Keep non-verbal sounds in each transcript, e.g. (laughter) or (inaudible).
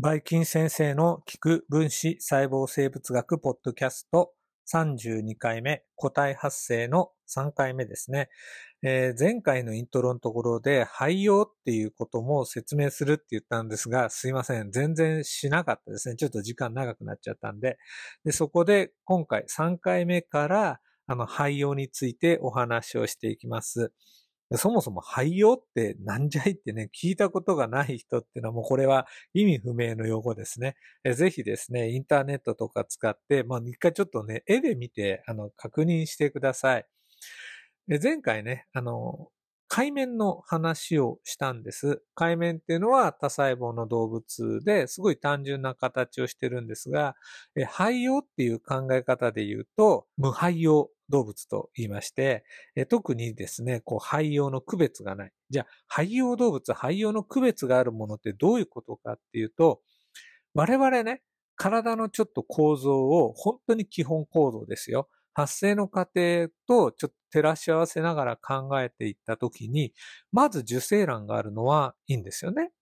バイキン先生の聞く分子細胞生物学ポッドキャスト32回目個体発生の3回目ですね。えー、前回のイントロのところで肺葉っていうことも説明するって言ったんですが、すいません。全然しなかったですね。ちょっと時間長くなっちゃったんで。でそこで今回3回目からあの肺葉についてお話をしていきます。そもそも廃用ってなんじゃいってね、聞いたことがない人っていうのはもうこれは意味不明の用語ですね。ぜひですね、インターネットとか使って、まあ一回ちょっとね、絵で見て、あの、確認してください。前回ね、あの、海面の話をしたんです。海面っていうのは多細胞の動物ですごい単純な形をしてるんですが、肺葉っていう考え方で言うと、無肺葉動物と言いまして、特にですね、こう肺葉の区別がない。じゃあ、肺葉動物、肺葉の区別があるものってどういうことかっていうと、我々ね、体のちょっと構造を本当に基本構造ですよ。発生の過程とちょっと照らし合わせながら考えていったときに、まず受精卵があるのはいいんですよね。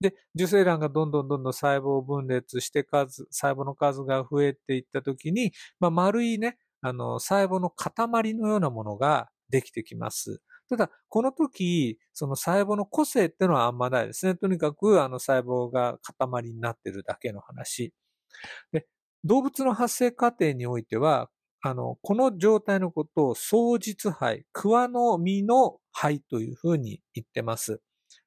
で、受精卵がどんどんどんどん細胞分裂して数、細胞の数が増えていったときに、まあ、丸いね、あの、細胞の塊のようなものができてきます。ただ、この時、その細胞の個性っていうのはあんまないですね。とにかく、あの細胞が塊になってるだけの話。で、動物の発生過程においては、あの、この状態のことを双実肺、桑の実の肺というふうに言ってます。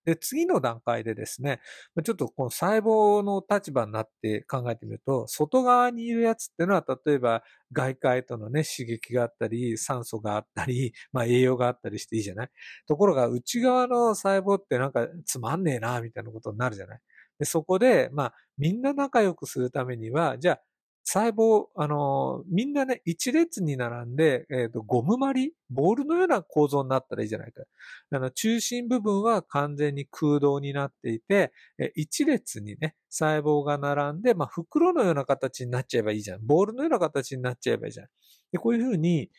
で、次の段階でですね、ちょっとこの細胞の立場になって考えてみると、外側にいるやつっていうのは、例えば外界とのね、刺激があったり、酸素があったり、(laughs) まあ栄養があったりしていいじゃない？ところが内側の細胞ってなんかつまんねえな、みたいなことになるじゃない？でそこで、まあ、みんな仲良くするためには、じゃあ、細胞、あの、みんなね、一列に並んで、えっ、ー、と、ゴムまり、ボールのような構造になったらいいじゃないか。あの、中心部分は完全に空洞になっていて、え一列にね、細胞が並んで、まあ、袋のような形になっちゃえばいいじゃん。ボールのような形になっちゃえばいいじゃん。でこういうふうに、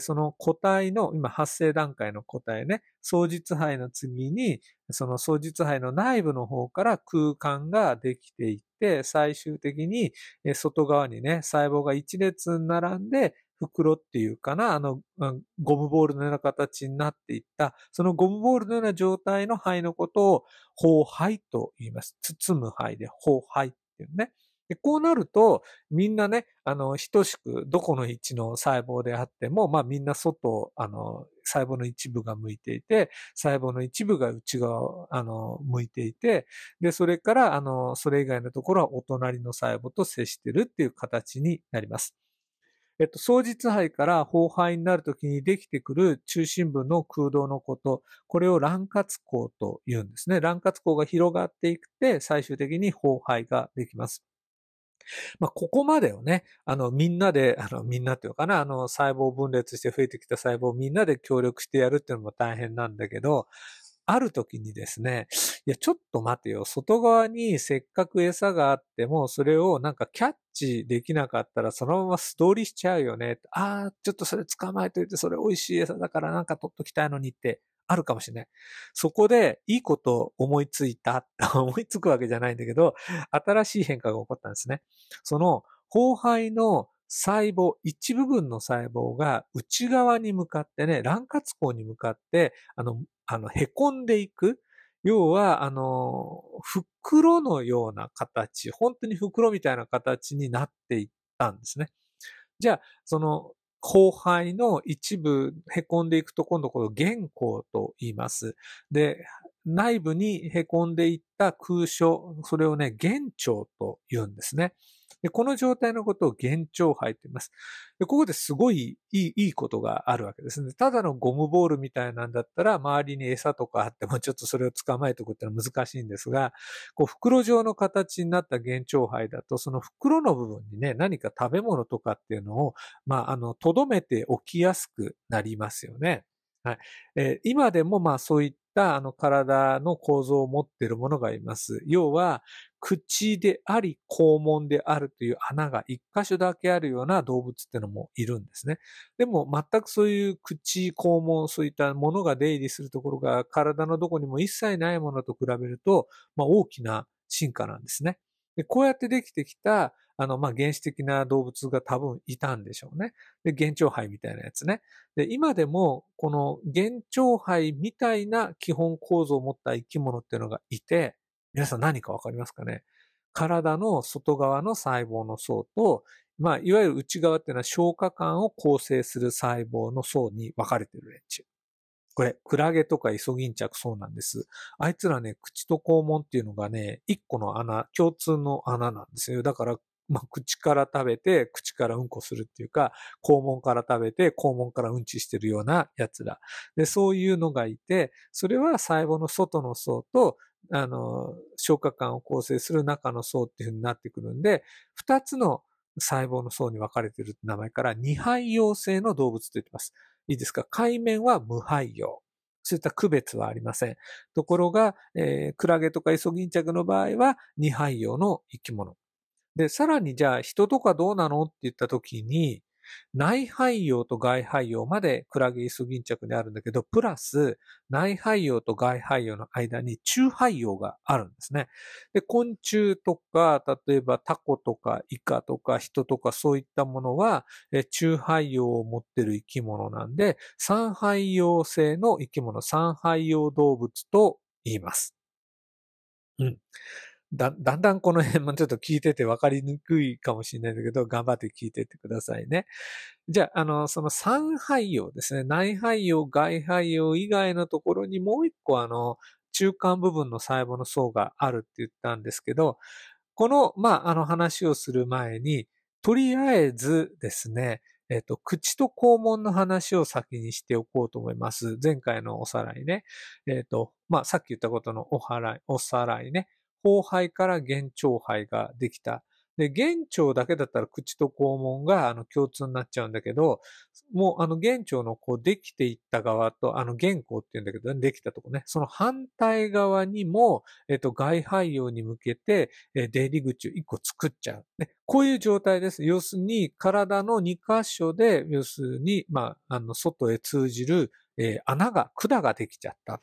その個体の、今発生段階の個体ね、双実肺の次に、その双実肺の内部の方から空間ができていって、最終的に外側にね、細胞が一列に並んで、袋っていうかな、あの、ゴムボールのような形になっていった、そのゴムボールのような状態の肺のことを、包肺と言います。包む肺で、包肺っていうね。でこうなると、みんなね、あの、等しく、どこの位置の細胞であっても、まあみんな外、あの、細胞の一部が向いていて、細胞の一部が内側、あの、向いていて、で、それから、あの、それ以外のところはお隣の細胞と接してるっていう形になります。えっと、双実肺から包肺になるときにできてくる中心部の空洞のこと、これを卵活孔と言うんですね。卵活孔が広がっていくって、最終的に包肺ができます。まあ、ここまでをね、あの、みんなで、あの、みんなっていうかな、あの、細胞分裂して増えてきた細胞をみんなで協力してやるっていうのも大変なんだけど、ある時にですね、いや、ちょっと待てよ。外側にせっかく餌があっても、それをなんかキャッチできなかったら、そのまま素通りしちゃうよね。ああ、ちょっとそれ捕まえといて、それ美味しい餌だからなんか取っときたいのにってあるかもしれない。そこでいいことを思いついた、(laughs) 思いつくわけじゃないんだけど、新しい変化が起こったんですね。その、後輩の細胞、一部分の細胞が内側に向かってね、卵活孔に向かって、あの、あの、凹んでいく。要は、あの、袋のような形、本当に袋みたいな形になっていったんですね。じゃあ、その、後輩の一部凹んでいくと今度この原稿と言います。で、内部に凹んでいった空所、それをね、原長と言うんですね。で、この状態のことを幻聴肺と言います。で、ここですごいいい、いいことがあるわけですね。ただのゴムボールみたいなんだったら、周りに餌とかあってもちょっとそれを捕まえておくってのは難しいんですが、こう、袋状の形になった幻聴肺だと、その袋の部分にね、何か食べ物とかっていうのを、まあ、あの、留めておきやすくなりますよね。はい。えー、今でもまあそういったあの体の構造を持っているものがいます。要は、口であり、肛門であるという穴が一箇所だけあるような動物ってのもいるんですね。でも全くそういう口、肛門、そういったものが出入りするところが体のどこにも一切ないものと比べると、まあ大きな進化なんですね。で、こうやってできてきた、あの、まあ、原始的な動物が多分いたんでしょうね。で、幻鳥胚みたいなやつね。で、今でも、この幻鳥胚みたいな基本構造を持った生き物っていうのがいて、皆さん何かわかりますかね？体の外側の細胞の層と、まあ、いわゆる内側っていうのは消化管を構成する細胞の層に分かれてる連中。これ、クラゲとかイソギンチャクそうなんです。あいつらね、口と肛門っていうのがね、一個の穴、共通の穴なんですよ。だから、まあ、口から食べて、口からうんこするっていうか、肛門から食べて、肛門からうんちしてるようなやつら。で、そういうのがいて、それは細胞の外の層と、あの、消化管を構成する中の層っていう風になってくるんで、二つの細胞の層に分かれてる名前から二肺陽性の動物と言ってます。いいですか？海面は無肺陽。そういった区別はありません。ところが、えー、クラゲとかイソギンチャクの場合は二肺陽の生き物。で、さらにじゃあ人とかどうなの？って言った時に、内肺葉と外肺葉までクラゲイソギンチャクであるんだけど、プラス内肺葉と外肺葉の間に中肺葉があるんですね。で、昆虫とか、例えばタコとかイカとか人とかそういったものは、中肺葉を持ってる生き物なんで、三肺葉性の生き物、三肺葉動物と言います。うん。だ、だんだんこの辺もちょっと聞いてて分かりにくいかもしれないんだけど、頑張って聞いてってくださいね。じゃあ、あの、その三肺葉ですね。内肺葉、外肺葉以外のところにもう一個あの、中間部分の細胞の層があるって言ったんですけど、この、まあ、あの話をする前に、とりあえずですね、えっ、と、口と肛門の話を先にしておこうと思います。前回のおさらいね。えっ、と、まあ、さっき言ったことのおはらい、おさらいね。後肺から原腸肺ができた。で、原腸だけだったら口と肛門があの共通になっちゃうんだけど、もうあの原腸のこうできていった側と、あの原稿って言うんだけど、ね、できたとこね、その反対側にも、えっと、外肺葉に向けて、え出入り口を一個作っちゃう。ね、こういう状態です。要するに、体の2箇所で、要するに、まあ、あの、外へ通じる、えー、穴が、管ができちゃった。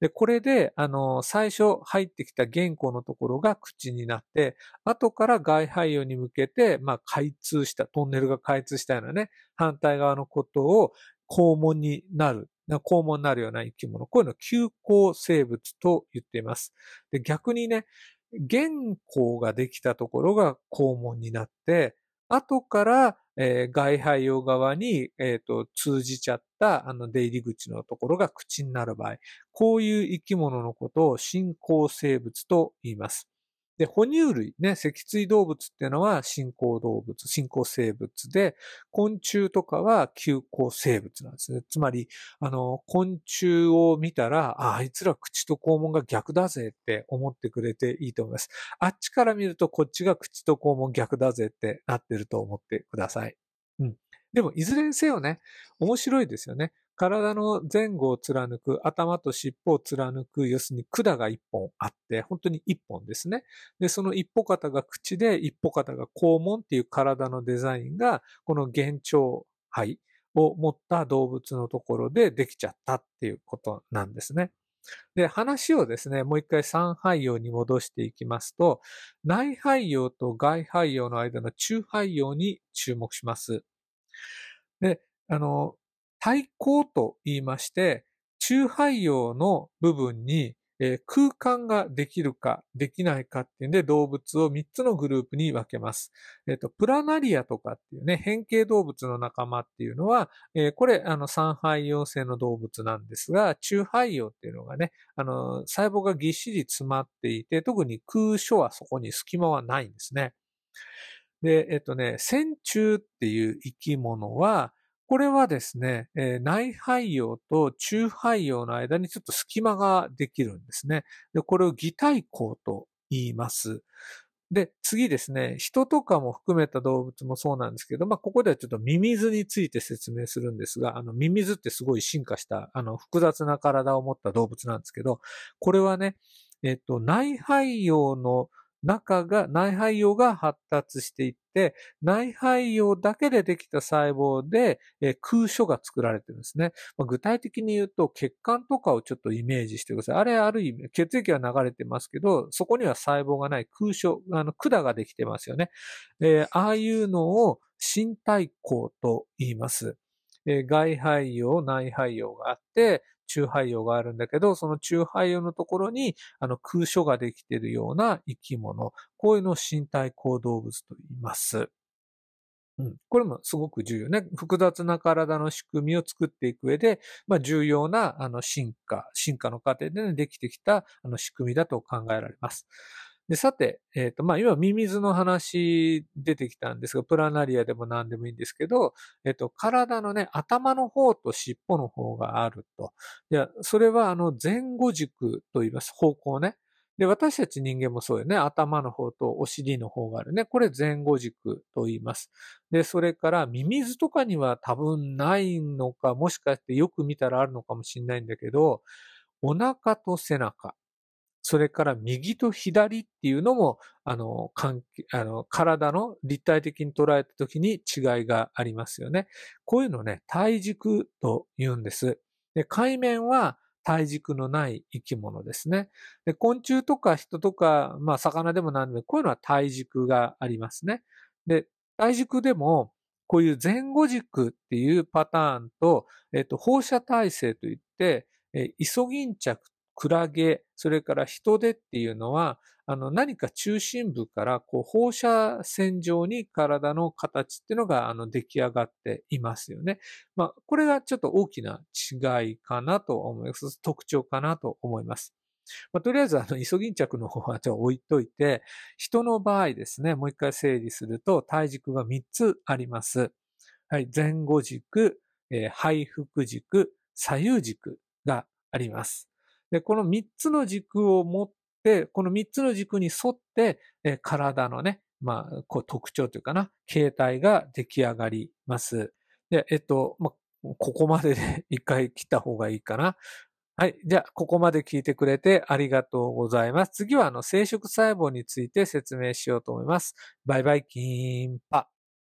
で、これで、あの、最初入ってきた原稿のところが口になって、後から外肺葉に向けて、まあ、開通した、トンネルが開通したようなね、反対側のことを肛門になる、肛門になるような生き物。こういうのを休校生物と言っています。で、逆にね、原稿ができたところが肛門になって、後から、えー、外肺用側に、えーと、通じちゃったあの出入り口のところが口になる場合、こういう生き物のことを進行生物と言います。で、哺乳類、ね、脊椎動物っていうのは進行動物、進行生物で、昆虫とかは休行生物なんですね。つまり、あの、昆虫を見たら、あ、あいつら口と肛門が逆だぜって思ってくれていいと思います。あっちから見るとこっちが口と肛門逆だぜってなってると思ってください。うん。でも、いずれにせよね、面白いですよね。体の前後を貫く、頭と尻尾を貫く、要するに管が一本あって、本当に一本ですね。で、その一歩方が口で、一歩方が肛門っていう体のデザインが、この幻聴肺を持った動物のところでできちゃったっていうことなんですね。で、話をですね、もう一回三肺葉に戻していきますと、内肺葉と外肺葉の間の中肺葉に注目します。で、あの、対抗と言いまして、中肺葉の部分に、え、空間ができるかできないかっていうんで動物を3つのグループに分けます。えっ、と、プラナリアとかっていうね、変形動物の仲間っていうのは、え、これ、あの、三肺葉性の動物なんですが、中肺葉っていうのがね、あの、細胞がぎっしり詰まっていて、特に空所はそこに隙間はないんですね。で、えっとね、線虫っていう生き物は、これはですね、えー、内肺葉と中肺葉の間にちょっと隙間ができるんですね。でこれを擬態孔と言います。で、次ですね、人とかも含めた動物もそうなんですけど、まあ、ここではちょっとミミズについて説明するんですが、あの、ミミズってすごい進化した、あの、複雑な体を持った動物なんですけど、これはね、えっと、内肺葉の中が、内肺葉が発達していって、内肺葉だけでできた細胞で、えー、空所が作られてるんですね。まあ、具体的に言うと、血管とかをちょっとイメージしてください。あれ、ある意味、血液は流れてますけど、そこには細胞がない空所、あの、管ができてますよね。えー、ああいうのを身体孔と言います。え、外肺葉、内肺葉があって、中肺葉があるんだけど、その中肺葉のところにあの空所ができているような生き物、こういうのを身体行動物と言います。うん、これもすごく重要ね。複雑な体の仕組みを作っていく上で、まあ、重要なあの進化、進化の過程で、ね、できてきたあの仕組みだと考えられます。で、さて、えっ、ー、と、まあ、今、ミミズの話出てきたんですが、プラナリアでも何でもいいんですけど、えっ、ー、と、体のね、頭の方と尻尾の方があると。いや、それは、あの、前後軸と言います。方向ね。で、私たち人間もそうよね。頭の方とお尻の方があるね。これ前後軸と言います。で、それからミミズとかには多分ないのか、もしかしてよく見たらあるのかもしれないんだけど、お腹と背中。それから右と左っていうのも、あの、関係、あの、体の立体的に捉えた時に違いがありますよね。こういうのね、体軸と言うんです。で、海面は体軸のない生き物ですね。で、昆虫とか人とか、まあ、魚でも何でも、こういうのは体軸がありますね。で、体軸でも、こういう前後軸っていうパターンと、えっと、放射体制といって、イソギンチャククラゲ、それから人手っていうのは、あの、何か中心部からこう放射線状に体の形っていうのがあの出来上がっていますよね。まあ、これがちょっと大きな違いかなと思います。特徴かなと思います。まあ、とりあえず、あの、イソギンチャクの方はちょっと置いといて、人の場合ですね、もう一回整理すると、体軸が3つあります。はい、前後軸、えー、背腹軸、左右軸があります。で、この3つの軸を持って、この3つの軸に沿って、え体のね、まあ、こう特徴というかな、形態が出来上がります。で、えっと、まあ、ここまでで (laughs) 一回切った方がいいかな。はい。じゃあ、ここまで聞いてくれてありがとうございます。次は、あの、生殖細胞について説明しようと思います。バイバイキーンパ。